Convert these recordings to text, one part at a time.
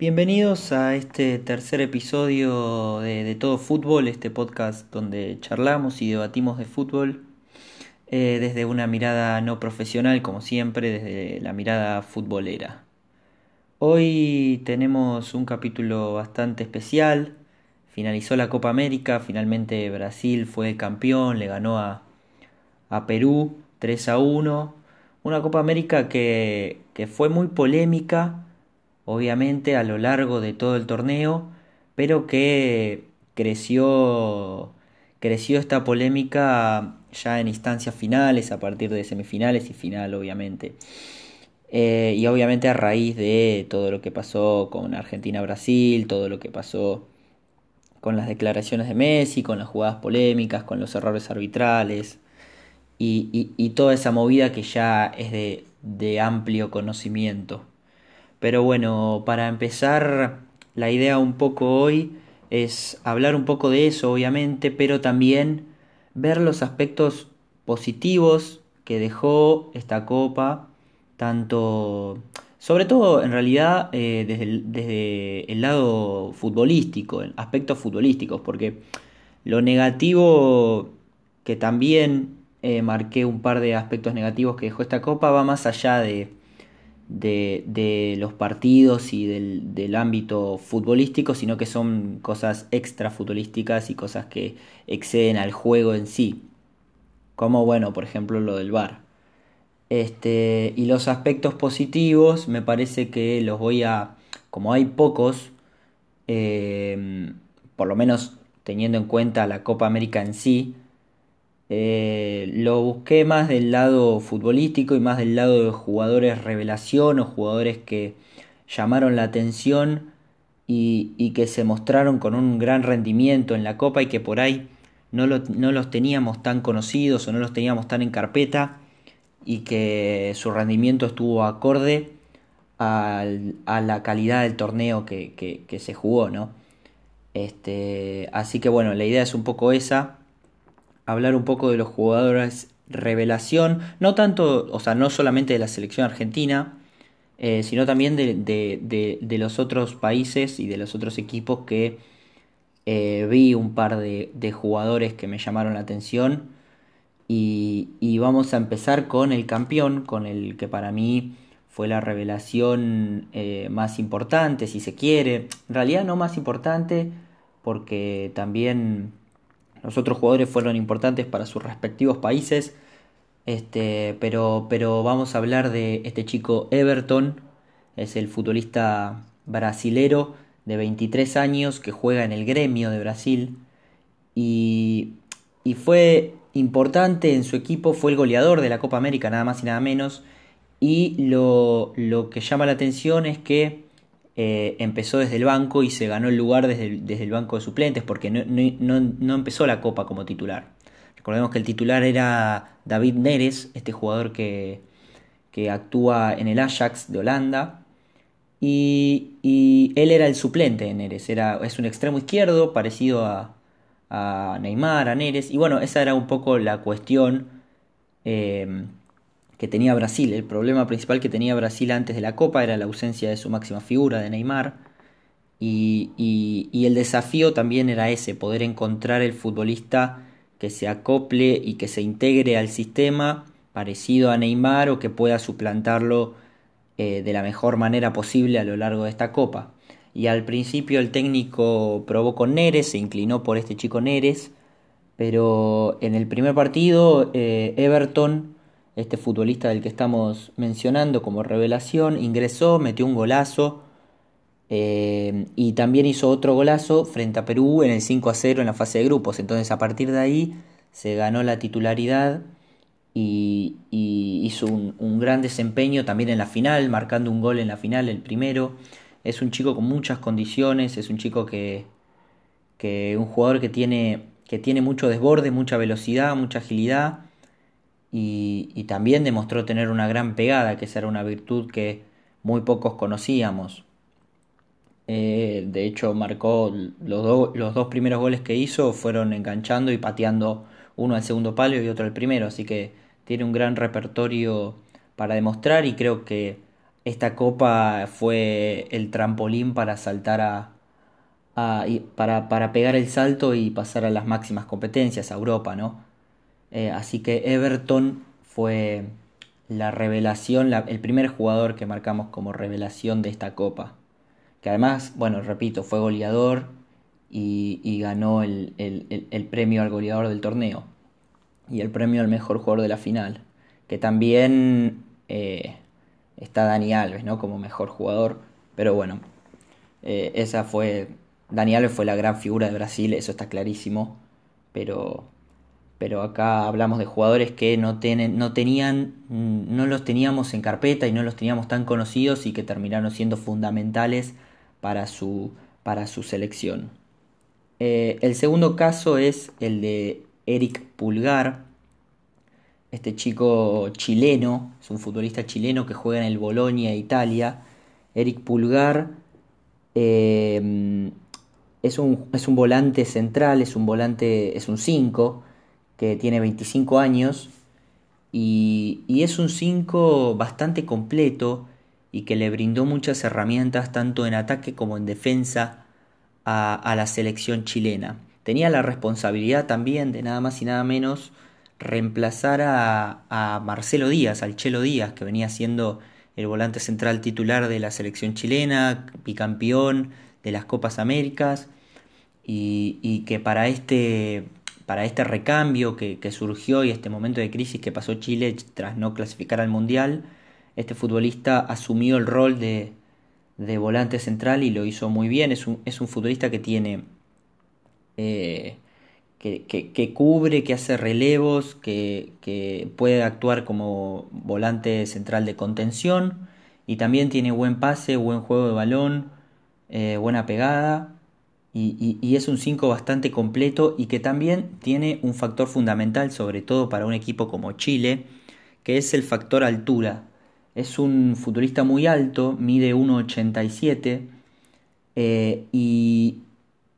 Bienvenidos a este tercer episodio de, Todo Fútbol, este podcast donde charlamos y debatimos de fútbol eh, desde una mirada no profesional, como siempre, desde la mirada futbolera. Hoy tenemos un capítulo bastante especial. Finalizó la Copa América, finalmente Brasil fue campeón, le ganó a, a Perú 3 a 1. Una Copa América que, que fue muy polémica obviamente a lo largo de todo el torneo, pero que creció, creció esta polémica ya en instancias finales, a partir de semifinales y final, obviamente. Eh, y obviamente a raíz de todo lo que pasó con Argentina-Brasil, todo lo que pasó con las declaraciones de Messi, con las jugadas polémicas, con los errores arbitrales y, toda esa movida que ya es de amplio conocimiento. Pero bueno, para empezar, la idea un poco hoy es hablar un poco de eso, obviamente, pero también ver los aspectos positivos que dejó esta copa, tanto, sobre todo en realidad eh, desde, el, desde, el, lado futbolístico, aspectos futbolísticos, porque lo negativo, que también eh, marqué un par de aspectos negativos que dejó esta copa, va más allá de de, los partidos y del, ámbito futbolístico, sino que son cosas extra futbolísticas y cosas que exceden al juego en sí. Como, bueno, por ejemplo, lo del VAR. Este, y los aspectos positivos, me parece que los voy a. Como hay pocos, eh, por lo menos teniendo en cuenta la Copa América en sí, eh, lo busqué más del lado futbolístico y más del lado de jugadores revelación o jugadores que llamaron la atención y, que se mostraron con un gran rendimiento en la Copa y que por ahí no, los teníamos tan conocidos o no los teníamos tan en carpeta y que su rendimiento estuvo acorde a la calidad del torneo que, se jugó, ¿no? Este, así que bueno, la idea es un poco esa hablar un poco de los jugadores revelación, no tanto, o sea, no solamente de la selección argentina, eh, sino también de, los otros países y de los otros equipos que eh, vi un par de, jugadores que me llamaron la atención. Y, vamos a empezar con el campeón, con el que para mí fue la revelación eh, más importante, si se quiere. En realidad no más importante, porque también los otros jugadores fueron importantes para sus respectivos países. Este, pero, pero vamos a hablar de este chico Everton. Es el futbolista brasilero de 23 años que juega en el gremio de Brasil. Y, y fue importante en su equipo, fue el goleador de la Copa América, nada más y nada menos. Y lo, lo que llama la atención es que eh, empezó desde el banco y se ganó el lugar desde el, banco de suplentes porque no, empezó la copa como titular. Recordemos que el titular era David Neres, este jugador que, actúa en el Ajax de Holanda. Y, él era el suplente de Neres, era, es un extremo izquierdo parecido a, Neymar, a Neres. Y bueno, esa era un poco la cuestión. Eh, que tenía Brasil. El problema principal que tenía Brasil antes de la Copa era la ausencia de su máxima figura, de Neymar. Y, el desafío también era ese, poder encontrar el futbolista que se acople y que se integre al sistema parecido a Neymar o que pueda suplantarlo eh, de la mejor manera posible a lo largo de esta Copa. Y al principio el técnico probó con Neres, se inclinó por este chico Neres, pero en el primer partido eh, Everton este futbolista del que estamos mencionando como revelación, ingresó, metió un golazo eh, y también hizo otro golazo frente a Perú en el 5 a 0 en la fase de grupos. Entonces a partir de ahí se ganó la titularidad y, hizo un, gran desempeño también en la final, marcando un gol en la final, el primero. Es un chico con muchas condiciones, es un chico que, que un jugador que tiene, que tiene mucho desborde, mucha velocidad, mucha agilidad y, también demostró tener una gran pegada, que esa era una virtud que muy pocos conocíamos. Eh, de hecho, marcó los, los dos primeros goles que hizo fueron enganchando y pateando uno al segundo palo y otro al primero, así que tiene un gran repertorio para demostrar y creo que esta copa fue el trampolín para saltar a, para, para, pegar el salto y pasar a las máximas competencias, a Europa, ¿no? Eh, así que Everton fue la revelación, el primer jugador que marcamos como revelación de esta copa. Que además, bueno, repito, fue goleador y, ganó el, premio al goleador del torneo y el premio al mejor jugador de la final. Que también eh, está Dani Alves, ¿no? Como mejor jugador. Pero bueno, eh, esa fue. Dani Alves fue la gran figura de Brasil, eso está clarísimo. Pero pero acá hablamos de jugadores que no, no tenían, mm, no los teníamos en carpeta y no los teníamos tan conocidos y que terminaron siendo fundamentales para su, para su selección. Eh, el segundo caso es el de Eric Pulgar, este chico chileno, es un futbolista chileno que juega en el Bolonia, Italia. Eric Pulgar eh, es, un, es un volante central, es un volante, es un 5 que tiene 25 años y, es un 5 bastante completo y que le brindó muchas herramientas tanto en ataque como en defensa a, la selección chilena. Tenía la responsabilidad también de nada más y nada menos reemplazar a, a Marcelo Díaz, al Chelo Díaz, que venía siendo el volante central titular de la selección chilena, bicampeón de las Copas Américas, y, y que para este para este recambio que, surgió y este momento de crisis que pasó Chile tras no clasificar al Mundial, este futbolista asumió el rol de, volante central y lo hizo muy bien. Es un, futbolista que tiene... Eh, que, cubre, que hace relevos, que, puede actuar como volante central de contención y también tiene buen pase, buen juego de balón, eh, buena pegada y, es un 5 bastante completo y que también tiene un factor fundamental, sobre todo para un equipo como Chile, que es el factor altura. Es un futbolista muy alto, mide 1,87 eh, y,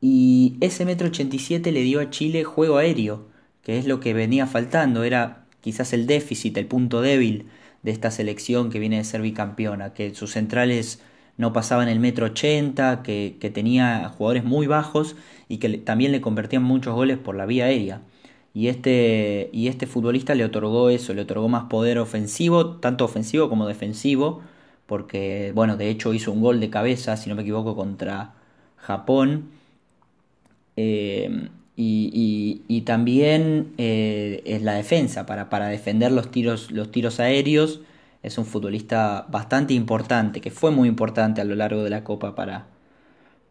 y ese metro 87 le dio a Chile juego aéreo, que es lo que venía faltando, era quizás el déficit, el punto débil de esta selección que viene de ser bicampeona, que sus centrales no pasaba en el metro 80, que, tenía jugadores muy bajos y que también le convertían muchos goles por la vía aérea. Y este, y este futbolista le otorgó eso, le otorgó más poder ofensivo, tanto ofensivo como defensivo, porque, bueno, de hecho hizo un gol de cabeza, si no me equivoco, contra Japón. Eh, y, también eh, es la defensa, para, para defender los tiros, los tiros aéreos es un futbolista bastante importante, que fue muy importante a lo largo de la Copa para,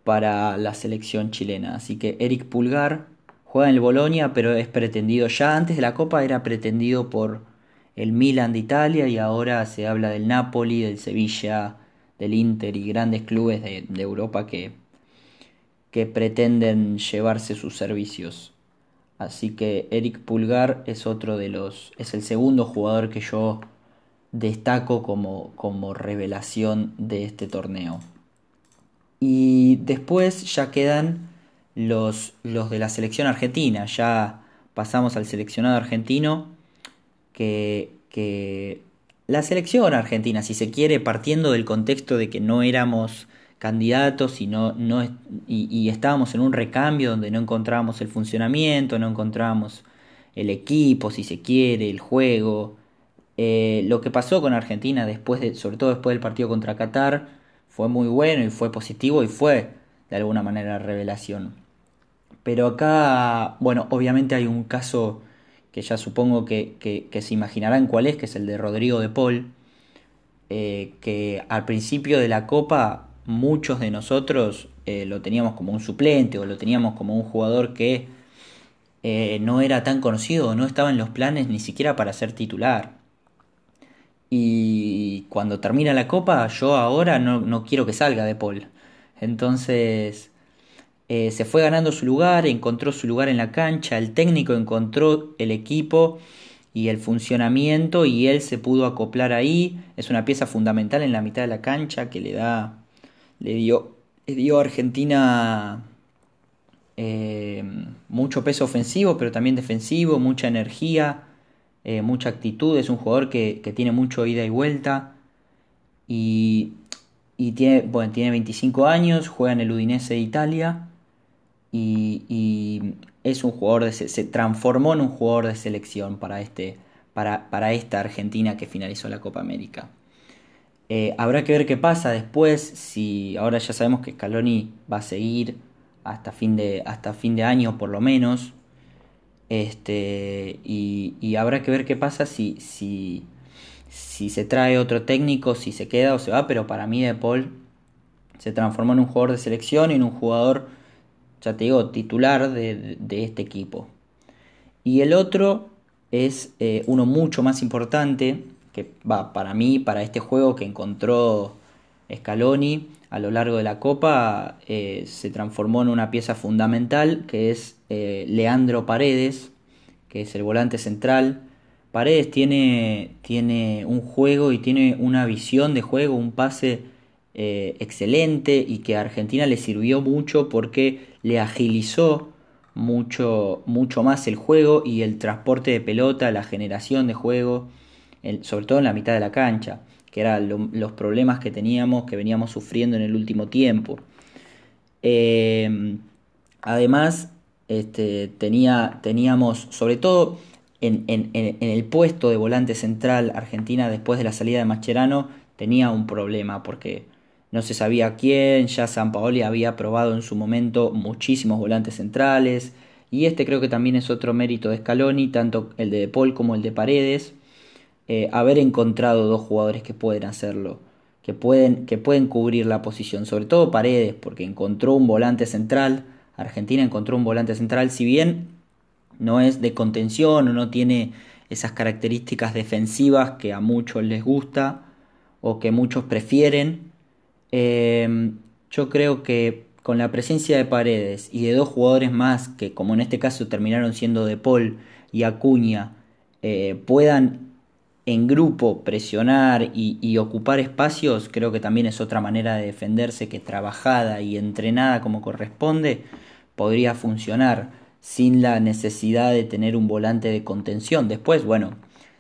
para la selección chilena. Así que Eric Pulgar juega en el Bolonia, pero es pretendido, ya antes de la Copa era pretendido por el Milan de Italia y ahora se habla del Napoli, del Sevilla, del Inter y grandes clubes de, Europa que, que pretenden llevarse sus servicios. Así que Eric Pulgar es otro de los, es el segundo jugador que yo destaco como, como revelación de este torneo. Y después ya quedan los, los de la selección argentina. Ya pasamos al seleccionado argentino. Que, que la selección argentina, si se quiere, partiendo del contexto de que no éramos candidatos y, no, no, y, y, estábamos en un recambio donde no encontrábamos el funcionamiento, no encontrábamos el equipo, si se quiere, el juego, eh, lo que pasó con Argentina después de, sobre todo después del partido contra Qatar, fue muy bueno y fue positivo y fue de alguna manera revelación. Pero acá, bueno, obviamente hay un caso que ya supongo que, se imaginarán cuál es, que es el de Rodrigo de Paul, eh, que al principio de la Copa muchos de nosotros eh, lo teníamos como un suplente o lo teníamos como un jugador que no era tan conocido, no estaba en los planes ni siquiera para ser titular. Y cuando termina la copa, yo ahora no, quiero que salga de Paul. Entonces eh, se fue ganando su lugar, encontró su lugar en la cancha, el técnico encontró el equipo y el funcionamiento y él se pudo acoplar ahí. Es una pieza fundamental en la mitad de la cancha que le da, le dio, le dio a Argentina eh, mucho peso ofensivo, pero también defensivo, mucha energía. Eh, mucha actitud, es un jugador que, tiene mucho ida y vuelta y, tiene, bueno, tiene 25 años, juega en el Udinese de Italia y, es un jugador se transformó en un jugador de selección para, este, para, para esta Argentina que finalizó la Copa América. Eh, habrá que ver qué pasa después, si ahora ya sabemos que Scaloni va a seguir hasta fin de, hasta fin de año por lo menos. Este, y, habrá que ver qué pasa si, si, si se trae otro técnico, si se queda o se va, pero para mí De Paul se transformó en un jugador de selección y en un jugador, ya te digo, titular de, este equipo. Y el otro es eh, uno mucho más importante, que va para mí, para este juego que encontró Scaloni a lo largo de la Copa, eh, se transformó en una pieza fundamental, que es eh, Leandro Paredes, que es el volante central. Paredes tiene, tiene un juego y tiene una visión de juego, un pase eh, excelente y que a Argentina le sirvió mucho porque le agilizó mucho, mucho más el juego y el transporte de pelota, la generación de juego, sobre todo en la mitad de la cancha, que eran los problemas que teníamos, que veníamos sufriendo en el último tiempo. Eh, además, este, tenía, teníamos, sobre todo en, el puesto de volante central, Argentina después de la salida de Mascherano tenía un problema porque no se sabía quién, ya San Paoli había probado en su momento muchísimos volantes centrales y este creo que también es otro mérito de Scaloni, tanto el de De Paul como el de Paredes, eh, haber encontrado dos jugadores que pueden hacerlo, que pueden, que pueden cubrir la posición, sobre todo Paredes, porque encontró un volante central Argentina encontró un volante central, si bien no es de contención o no tiene esas características defensivas que a muchos les gusta o que muchos prefieren. Em, yo creo que con la presencia de Paredes y de dos jugadores más que como en este caso terminaron siendo De Paul y Acuña eh, puedan en grupo presionar y, ocupar espacios creo que también es otra manera de defenderse que trabajada y entrenada como corresponde podría funcionar sin la necesidad de tener un volante de contención. Después, bueno,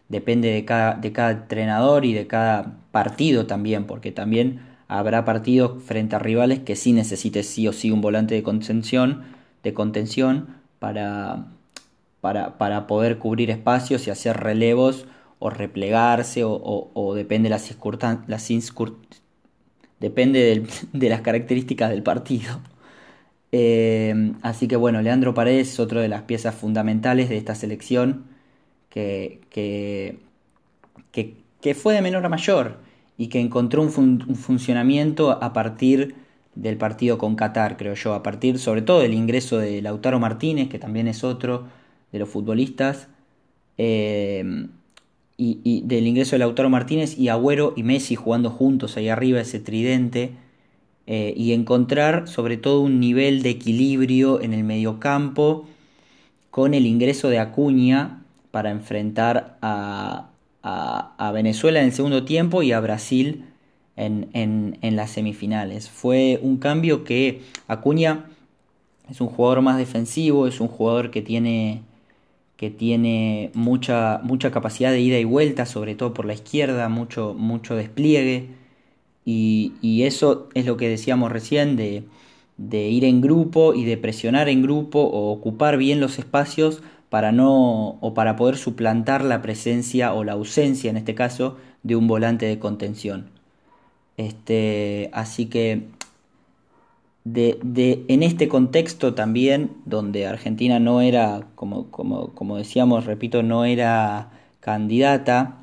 depende de cada, de cada entrenador y de cada partido también, porque también habrá partidos frente a rivales que sí necesite sí o sí un volante de contención, de contención para, para, para poder cubrir espacios y hacer relevos o replegarse o, depende de las, depende de las características del partido. Eh, así que bueno, Leandro Paredes es otro de las piezas fundamentales de esta selección que, que, que, fue de menor a mayor y que encontró un, funcionamiento a partir del partido con Qatar, creo yo, a partir sobre todo del ingreso de Lautaro Martínez, que también es otro de los futbolistas, eh, y, del ingreso de Lautaro Martínez y Agüero y Messi jugando juntos ahí arriba, ese tridente eh, y encontrar sobre todo un nivel de equilibrio en el mediocampo con el ingreso de Acuña para enfrentar a, Venezuela en el segundo tiempo y a Brasil en, en, las semifinales. Fue un cambio que Acuña es un jugador más defensivo, es un jugador que tiene, que tiene mucha, mucha capacidad de ida y vuelta, sobre todo por la izquierda, mucho, mucho despliegue y, eso es lo que decíamos recién de, ir en grupo y de presionar en grupo o ocupar bien los espacios para no o para poder suplantar la presencia o la ausencia en este caso de un volante de contención. Este, así que de, de, en este contexto también, donde Argentina no era, como, como, como decíamos, repito, no era candidata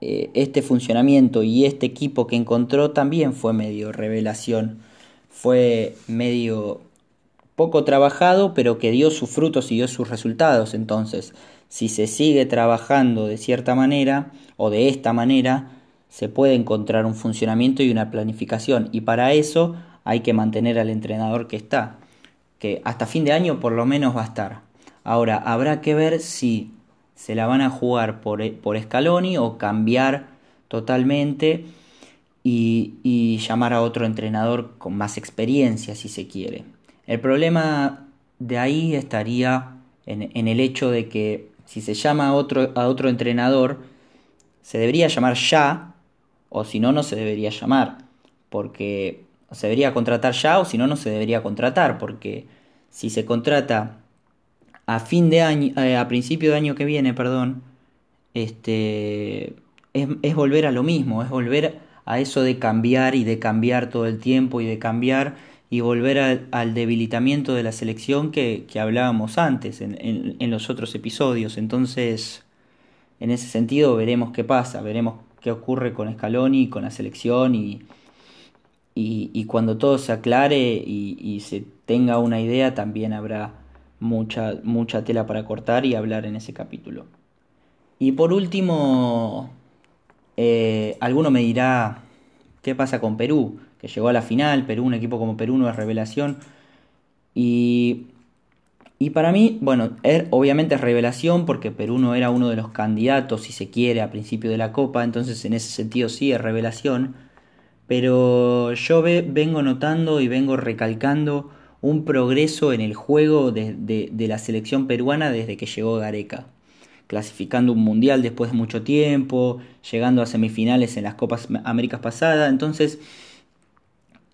eh, este funcionamiento y este equipo que encontró también fue medio revelación, fue medio poco trabajado, pero que dio sus frutos y dio sus resultados. Entonces, si se sigue trabajando de cierta manera o de esta manera, se puede encontrar un funcionamiento y una planificación. Y para eso hay que mantener al entrenador que está, que hasta fin de año por lo menos va a estar. Ahora, habrá que ver si se la van a jugar por, por Scaloni o cambiar totalmente y, llamar a otro entrenador con más experiencia si se quiere. El problema de ahí estaría en, el hecho de que si se llama a otro, a otro entrenador, se debería llamar ya o si no, no se debería llamar, porque se debería contratar ya o si no, no se debería contratar, porque si se contrata a fin de año, eh, a principio de año que viene, perdón, este, es, volver a lo mismo, es volver a eso de cambiar y de cambiar todo el tiempo y de cambiar y volver al, debilitamiento de la selección que, hablábamos antes en, en, los otros episodios. Entonces, en ese sentido, veremos qué pasa, veremos qué ocurre con Scaloni, con la selección y, y, cuando todo se aclare y, se tenga una idea, también habrá mucha, mucha tela para cortar y hablar en ese capítulo. Y por último, eh, alguno me dirá, ¿qué pasa con Perú? Que llegó a la final, Perú, un equipo como Perú no es revelación. Y, y para mí, bueno, er, obviamente es revelación porque Perú no era uno de los candidatos, si se quiere, a principio de la Copa, entonces en ese sentido sí es revelación. Pero yo vengo notando y vengo recalcando un progreso en el juego de, la selección peruana desde que llegó Gareca, clasificando un mundial después de mucho tiempo, llegando a semifinales en las Copas Américas pasadas, entonces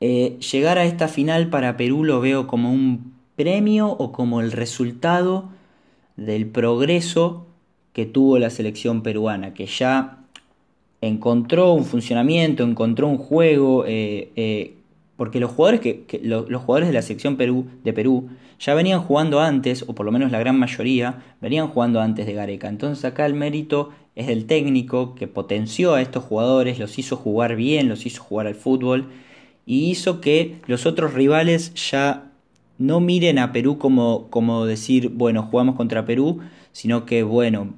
eh, llegar a esta final para Perú lo veo como un premio o como el resultado del progreso que tuvo la selección peruana, que ya encontró un funcionamiento, encontró un juego, eh, eh, porque los jugadores, que, los, jugadores de la sección de Perú ya venían jugando antes, o por lo menos la gran mayoría, venían jugando antes de Gareca. Entonces acá el mérito es del técnico que potenció a estos jugadores, los hizo jugar bien, los hizo jugar al fútbol y hizo que los otros rivales ya no miren a Perú como, como decir, bueno, jugamos contra Perú, sino que, bueno,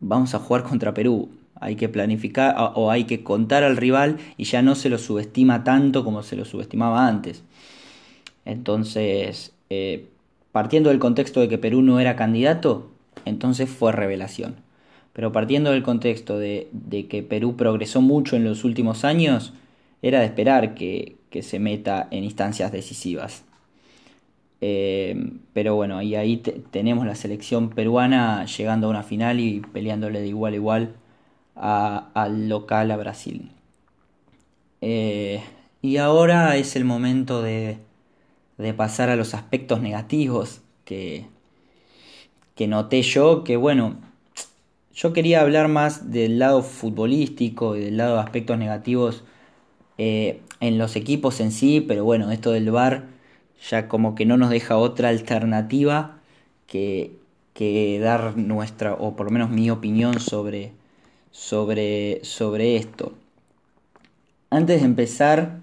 vamos a jugar contra Perú hay que planificar o hay que contar al rival y ya no se lo subestima tanto como se lo subestimaba antes. Entonces, eh, partiendo del contexto de que Perú no era candidato, entonces fue revelación. Pero partiendo del contexto de, que Perú progresó mucho en los últimos años, era de esperar que, se meta en instancias decisivas. Eh, pero bueno, y ahí tenemos la selección peruana llegando a una final y peleándole de igual a igual al local a Brasil. Eh, y ahora es el momento de, de, pasar a los aspectos negativos que, que noté yo, que bueno, yo quería hablar más del lado futbolístico y del lado de aspectos negativos eh, en los equipos en sí, pero bueno, esto del VAR ya como que no nos deja otra alternativa que, que dar nuestra, o por lo menos mi opinión sobre, sobre, sobre esto. Antes de empezar,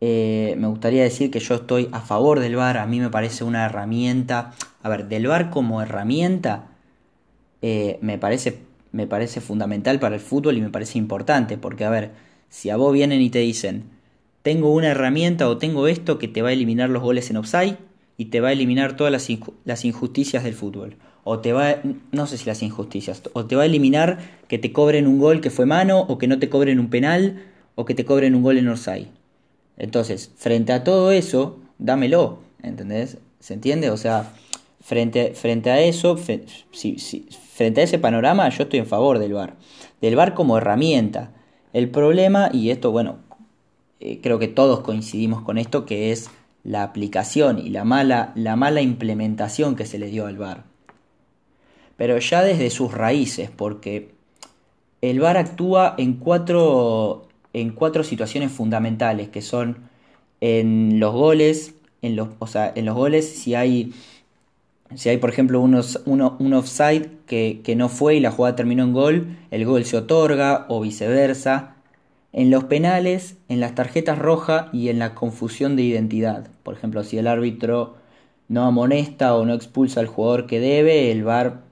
eh, me gustaría decir que yo estoy a favor del VAR, a mí me parece una herramienta, a ver, del VAR como herramienta eh, me, parece, me parece fundamental para el fútbol y me parece importante, porque a ver, si a vos vienen y te dicen, tengo una herramienta o tengo esto que te va a eliminar los goles en offside y te va a eliminar todas las, las injusticias del fútbol o te va, no sé si las injusticias, o te va a eliminar que te cobren un gol que fue mano, o que no te cobren un penal, o que te cobren un gol en Orsay. Entonces, frente a todo eso, dámelo, ¿entendés? ¿Se entiende? O sea, frente, frente a eso, frente a ese panorama, yo estoy en favor del VAR. Del VAR como herramienta. El problema, y esto, bueno, eh, creo que todos coincidimos con esto, que es la aplicación y la mala, la mala implementación que se le dio al VAR pero ya desde sus raíces, porque el VAR actúa en cuatro, en cuatro situaciones fundamentales, que son en los goles, en los, o sea, en los goles si hay, si hay por ejemplo unos, uno, un offside que, que no fue y la jugada terminó en gol, el gol se otorga o viceversa. En los penales, en las tarjetas rojas y en la confusión de identidad. Por ejemplo, si el árbitro no amonesta o no expulsa al jugador que debe, el VAR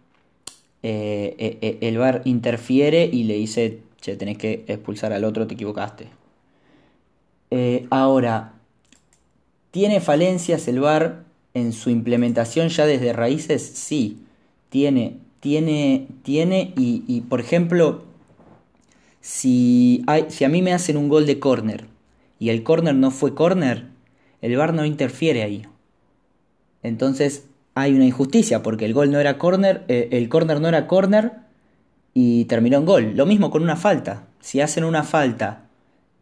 eh, eh, eh, el VAR interfiere y le dice, che, tenés que expulsar al otro, te equivocaste. ahora, ¿tiene falencias el VAR en su implementación ya desde raíces? Sí, tiene, tiene, tiene y, por ejemplo, si, si a mí me hacen un gol de córner y el córner no fue córner, el VAR no interfiere ahí. Entonces, hay una injusticia porque el gol no era corner, eh, el corner no era corner y terminó en gol. Lo mismo con una falta. si hacen una falta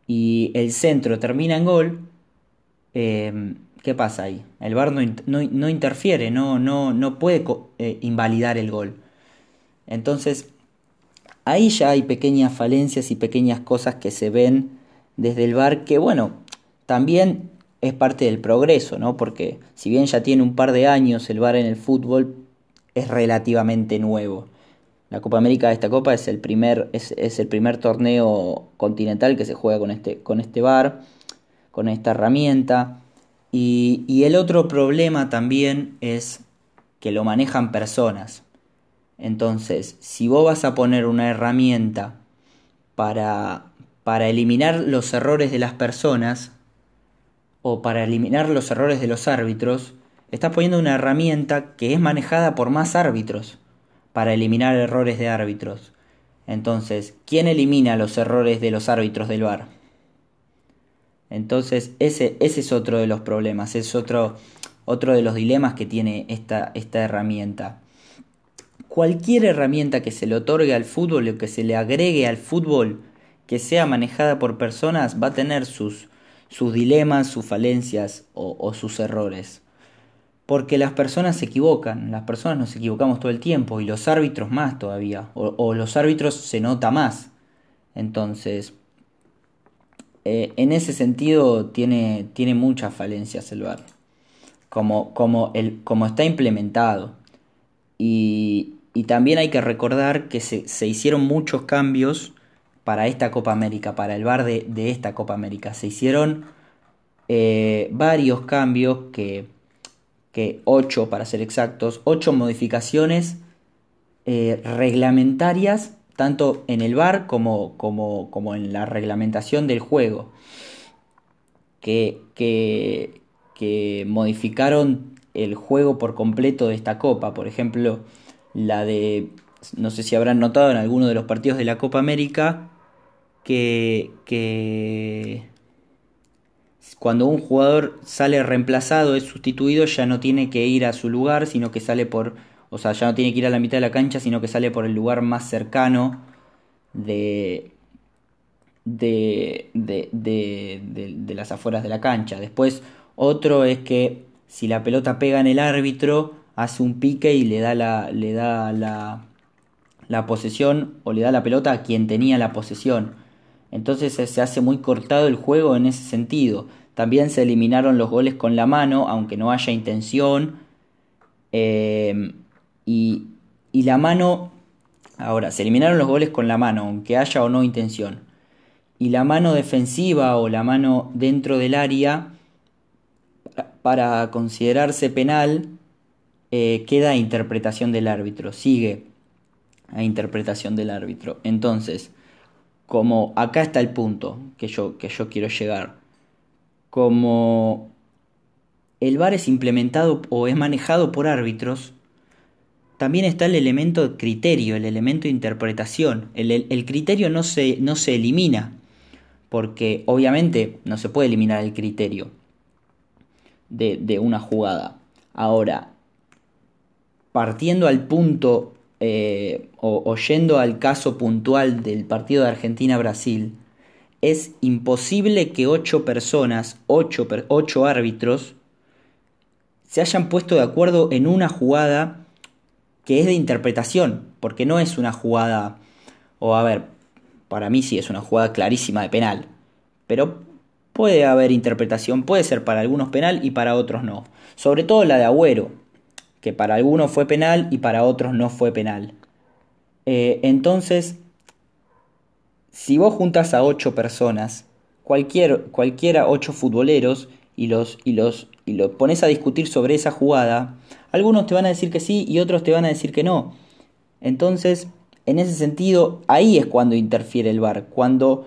y el centro termina en gol, eh, ¿qué pasa ahí? El VAR no, interfiere, no, no, no puede eh, invalidar el gol. Entonces, ahí ya hay pequeñas falencias y pequeñas cosas que se ven desde el VAR que, bueno, también es parte del progreso, ¿no? Porque si bien ya tiene un par de años el VAR en el fútbol, es relativamente nuevo. La Copa América de esta Copa es el primer, es, el primer torneo continental que se juega con este, con este VAR, con esta herramienta. Y, y el otro problema también es que lo manejan personas. Entonces, si vos vas a poner una herramienta para, para eliminar los errores de las personas, o para eliminar los errores de los árbitros, estás poniendo una herramienta que es manejada por más árbitros para eliminar errores de árbitros. Entonces, ¿quién elimina los errores de los árbitros del VAR? Entonces, ese, ese es otro de los problemas, es otro, otro de los dilemas que tiene esta, esta herramienta. Cualquier herramienta que se le otorgue al fútbol o que se le agregue al fútbol que sea manejada por personas va a tener sus, sus dilemas, sus falencias o, sus errores. Porque las personas se equivocan, las personas nos equivocamos todo el tiempo y los árbitros más todavía, o, los árbitros se nota más. Entonces, eh, en ese sentido tiene, tiene muchas falencias el VAR, como, como, el, como está implementado. Y, y, también hay que recordar que se, se hicieron muchos cambios para esta Copa América, para el bar de, esta Copa América. Se hicieron eh, varios cambios, que, que ocho para ser exactos, ocho modificaciones eh, reglamentarias, tanto en el bar como, como, como, en la reglamentación del juego, que, que, que modificaron el juego por completo de esta Copa. Por ejemplo, la de no sé si habrán notado en alguno de los partidos de la Copa América, que, cuando un jugador sale reemplazado, es sustituido, ya no tiene que ir a su lugar, sino que sale por, o sea, ya no tiene que ir a la mitad de la cancha, sino que sale por el lugar más cercano de, de, de, de, de las afueras de la cancha. Después, otro es que si la pelota pega en el árbitro, hace un pique y le da la, le da la, la posesión o le da la pelota a quien tenía la posesión. Entonces se hace muy cortado el juego en ese sentido. También se eliminaron los goles con la mano, aunque no haya intención. Em, y, y la mano, ahora, se eliminaron los goles con la mano, aunque haya o no intención. Y la mano defensiva o la mano dentro del área, para considerarse penal, eh, queda a interpretación del árbitro, sigue a interpretación del árbitro. Entonces, como acá está el punto que yo, que yo quiero llegar, como el VAR es implementado o es manejado por árbitros, también está el elemento criterio, el elemento interpretación. El, criterio no se, no se elimina, porque obviamente no se puede eliminar el criterio de, de una jugada. Ahora, partiendo al punto eh, o, oyendo al caso puntual del partido de Argentina-Brasil, es imposible que ocho personas, ocho, ocho árbitros, se hayan puesto de acuerdo en una jugada que es de interpretación, porque no es una jugada, o a ver, para mí sí es una jugada clarísima de penal, pero puede haber interpretación, puede ser para algunos penal y para otros no. Sobre todo la de Agüero, que para algunos fue penal y para otros no fue penal. Eh, entonces, si vos juntas a ocho personas, cualquier, cualquiera ocho futboleros, y los, y los y lo pones a discutir sobre esa jugada, algunos te van a decir que sí y otros te van a decir que no. Entonces, en ese sentido, ahí es cuando interfiere el VAR, cuando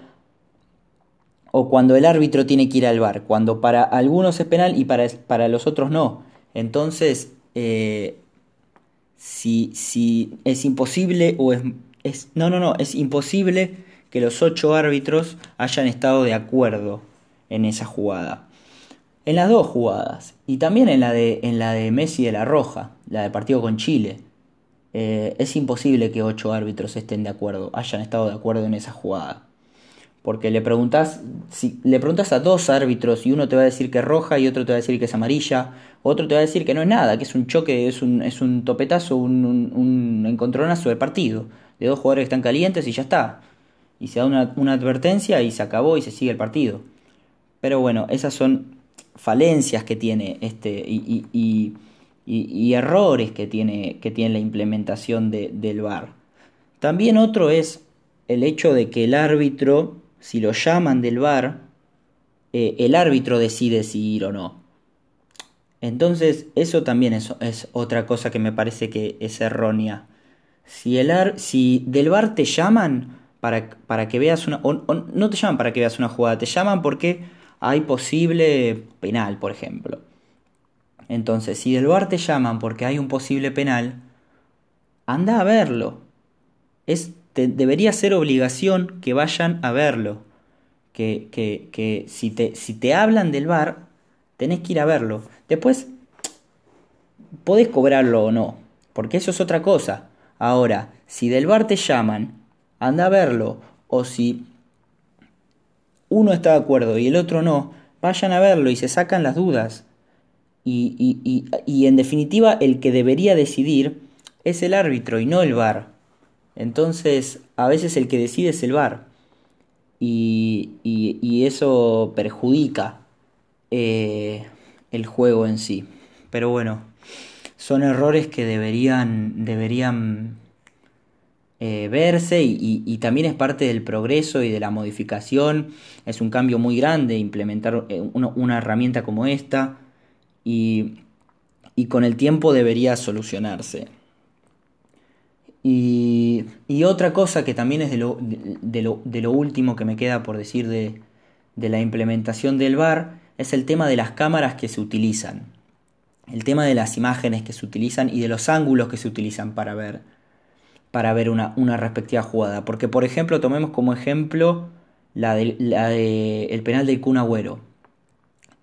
o cuando el árbitro tiene que ir al VAR, cuando para algunos es penal y para, para los otros no. Entonces, eh, si, si, es imposible o es, es... No, no, no, es imposible que los ocho árbitros hayan estado de acuerdo en esa jugada. En las dos jugadas. Y también en la de, en la de Messi de la Roja, la de partido con Chile. Eh, es imposible que ocho árbitros estén de acuerdo, hayan estado de acuerdo en esa jugada. Porque le preguntas, si le preguntas a dos árbitros y uno te va a decir que es roja y otro te va a decir que es amarilla, otro te va a decir que no es nada, que es un choque, es un, es un topetazo, un, un, encontronazo de partido, de dos jugadores que están calientes y ya está. Y se da una, una advertencia y se acabó y se sigue el partido. Pero bueno, esas son falencias que tiene este y, y, y, errores que tiene, que tiene la implementación de, del VAR. También otro es el hecho de que el árbitro, si lo llaman del VAR, eh, el árbitro decide si ir o no. Entonces, eso también es, otra cosa que me parece que es errónea. Si, el si del VAR te llaman para, para que veas una... no te llaman para que veas una jugada, te llaman porque hay posible penal, por ejemplo. Entonces, si del bar te llaman porque hay un posible penal, anda a verlo. Es, debería ser obligación que vayan a verlo. Que, que, que si, te, si te hablan del bar, tenés que ir a verlo. Después, podés cobrarlo o no, porque eso es otra cosa. Ahora, si del bar te llaman, anda a verlo. O si uno está de acuerdo y el otro no, vayan a verlo y se sacan las dudas. Y, y, y, en definitiva el que debería decidir es el árbitro y no el VAR. Entonces a veces el que decide es el VAR. Y, y eso perjudica eh, el juego en sí. Pero bueno, son errores que deberían, deberían eh, verse y, también es parte del progreso y de la modificación. Es un cambio muy grande implementar eh, una, herramienta como esta y, con el tiempo debería solucionarse. Y, otra cosa que también es de lo, último que me queda por decir de, la implementación del VAR es el tema de las cámaras que se utilizan. El tema de las imágenes que se utilizan y de los ángulos que se utilizan para ver para ver una, respectiva jugada. Porque, por ejemplo, tomemos como ejemplo la de, la de el penal del Kun Agüero.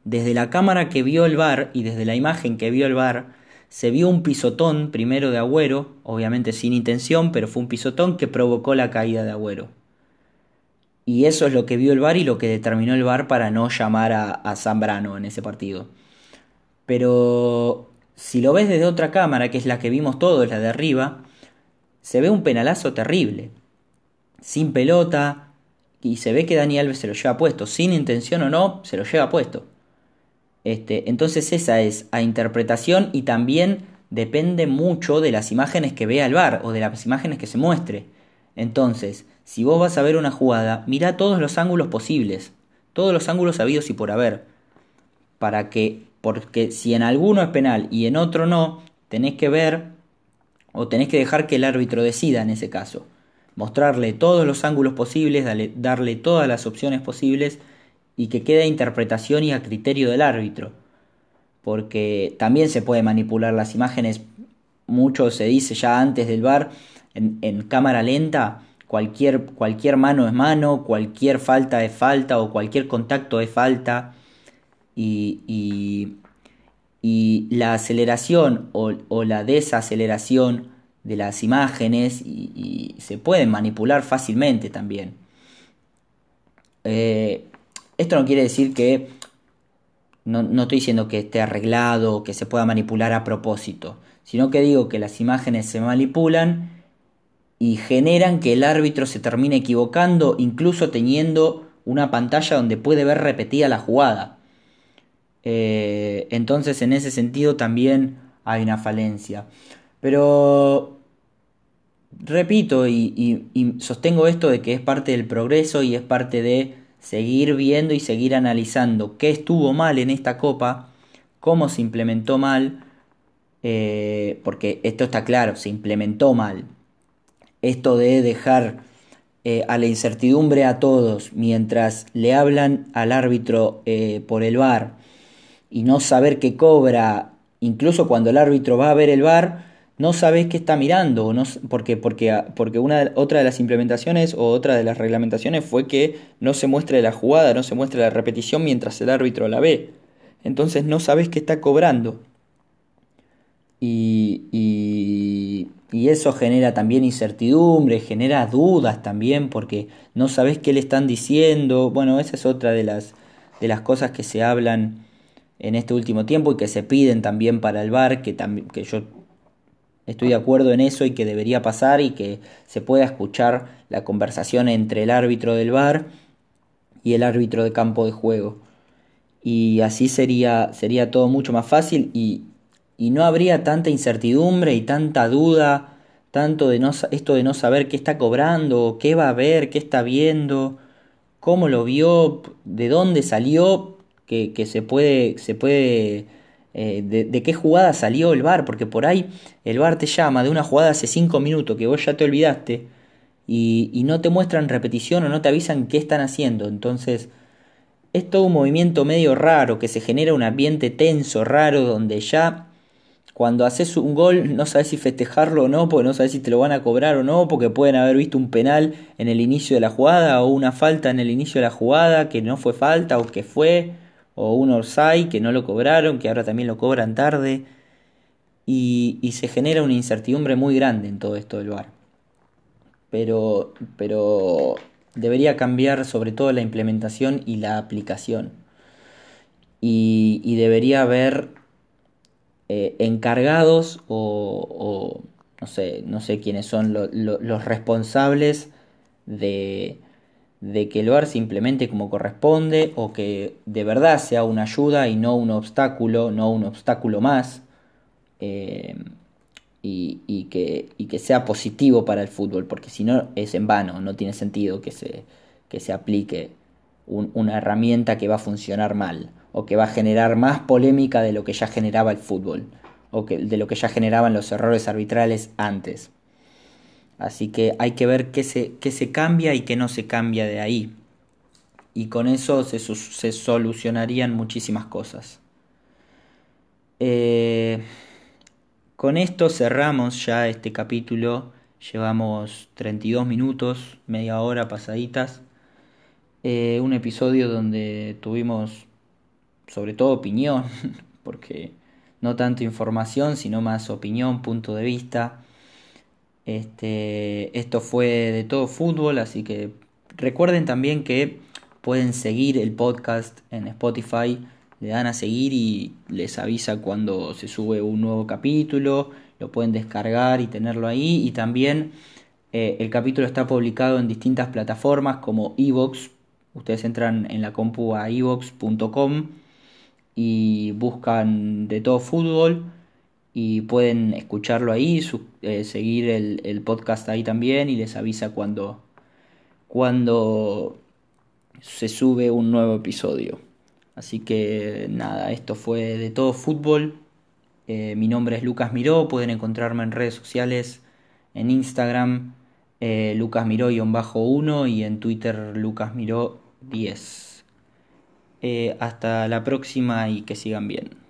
Desde la cámara que vio el bar y desde la imagen que vio el bar, se vio un pisotón primero de Agüero, obviamente sin intención, pero fue un pisotón que provocó la caída de Agüero. Y eso es lo que vio el bar y lo que determinó el bar para no llamar a, a Zambrano en ese partido. Pero si lo ves desde otra cámara, que es la que vimos todos, la de arriba, se ve un penalazo terrible. Sin pelota, y se ve que Dani Alves se lo lleva puesto. Sin intención o no, se lo lleva puesto. Este, entonces esa es a interpretación y también depende mucho de las imágenes que vea el bar o de las imágenes que se muestre. Entonces, si vos vas a ver una jugada, mira todos los ángulos posibles, todos los ángulos habidos y por haber, para que, porque si en alguno es penal y en otro no, tenés que ver o tenés que dejar que el árbitro decida en ese caso. Mostrarle todos los ángulos posibles, darle, todas las opciones posibles y que quede a interpretación y a criterio del árbitro. Porque también se puede manipular las imágenes. Mucho se dice ya antes del bar en, cámara lenta. Cualquier, cualquier mano es mano, cualquier falta es falta o cualquier contacto es falta. y, y la aceleración o, la desaceleración de las imágenes y, se pueden manipular fácilmente también. Eh, esto no quiere decir que no, no, estoy diciendo que esté arreglado, que se pueda manipular a propósito, sino que digo que las imágenes se manipulan y generan que el árbitro se termine equivocando, incluso teniendo una pantalla donde puede ver repetida la jugada. Eh, entonces en ese sentido también hay una falencia. Pero repito y, sostengo esto de que es parte del progreso y es parte de seguir viendo y seguir analizando qué estuvo mal en esta copa, cómo se implementó mal, eh, porque esto está claro, se implementó mal. Esto de dejar eh, a la incertidumbre a todos mientras le hablan al árbitro por el bar y no saber qué cobra, incluso cuando el árbitro va a ver el bar, no sabes qué está mirando, no, porque, porque, porque una, otra de las implementaciones o otra de las reglamentaciones fue que no se muestre la jugada, no se muestre la repetición mientras el árbitro la ve. Entonces no sabes qué está cobrando. y, y, eso genera también incertidumbre, genera dudas también porque no sabes qué le están diciendo. Bueno, esa es otra de las, de las cosas que se hablan en este último tiempo y que se piden también para el VAR, que, que yo estoy de acuerdo en eso y que debería pasar y que se pueda escuchar la conversación entre el árbitro del VAR y el árbitro de campo de juego. Y así sería, sería todo mucho más fácil y, y no habría tanta incertidumbre y tanta duda, tanto de no, esto de no saber qué está cobrando, qué va a ver, qué está viendo, cómo lo vio, de dónde salió, que, que se puede, se puede eh, de, qué jugada salió el bar, porque por ahí el bar te llama de una jugada hace 5 minutos que vos ya te olvidaste y, y no te muestran repetición o no te avisan qué están haciendo. Entonces, es todo un movimiento medio raro, que se genera un ambiente tenso, raro, donde ya cuando haces un gol no sabes si festejarlo o no, porque no sabes si te lo van a cobrar o no, porque pueden haber visto un penal en el inicio de la jugada o una falta en el inicio de la jugada que no fue falta o que fue, o un orsay que no lo cobraron, que ahora también lo cobran tarde, y, y se genera una incertidumbre muy grande en todo esto del VAR. Pero, pero debería cambiar sobre todo la implementación y la aplicación. Y, y debería haber eh, encargados o, no, sé, no sé quiénes son los responsables de, de que el bar se implemente como corresponde o que de verdad sea una ayuda y no un obstáculo, no un obstáculo más. Eh, y, que, y, que, sea positivo para el fútbol, porque si no es en vano, no tiene sentido que se, que se aplique una herramienta que va a funcionar mal o que va a generar más polémica de lo que ya generaba el fútbol o que, de lo que ya generaban los errores arbitrales antes. Así que hay que ver qué se, qué se cambia y qué no se cambia de ahí. Y con eso se, se solucionarían muchísimas cosas. Eh, con esto cerramos ya este capítulo. Llevamos 32 minutos, media hora pasaditas. Eh, un episodio donde tuvimos sobre todo opinión, porque no tanto información, sino más opinión, punto de vista. Este, esto fue de todo fútbol, así que recuerden también que pueden seguir el podcast en Spotify, le dan a seguir y les avisa cuando se sube un nuevo capítulo, lo pueden descargar y tenerlo ahí. Y también eh, el capítulo está publicado en distintas plataformas como Evox, ustedes entran en la compu a evox.com y buscan de todo fútbol y pueden escucharlo ahí, eh, seguir el, podcast ahí también y les avisa cuando, cuando se sube un nuevo episodio. Así que nada, esto fue de todo fútbol. Eh, mi nombre es Lucas Miró, pueden encontrarme en redes sociales, en Instagram eh, Lucas Miró-1 y en Twitter Lucas Miró 10. Eh, hasta la próxima y que sigan bien.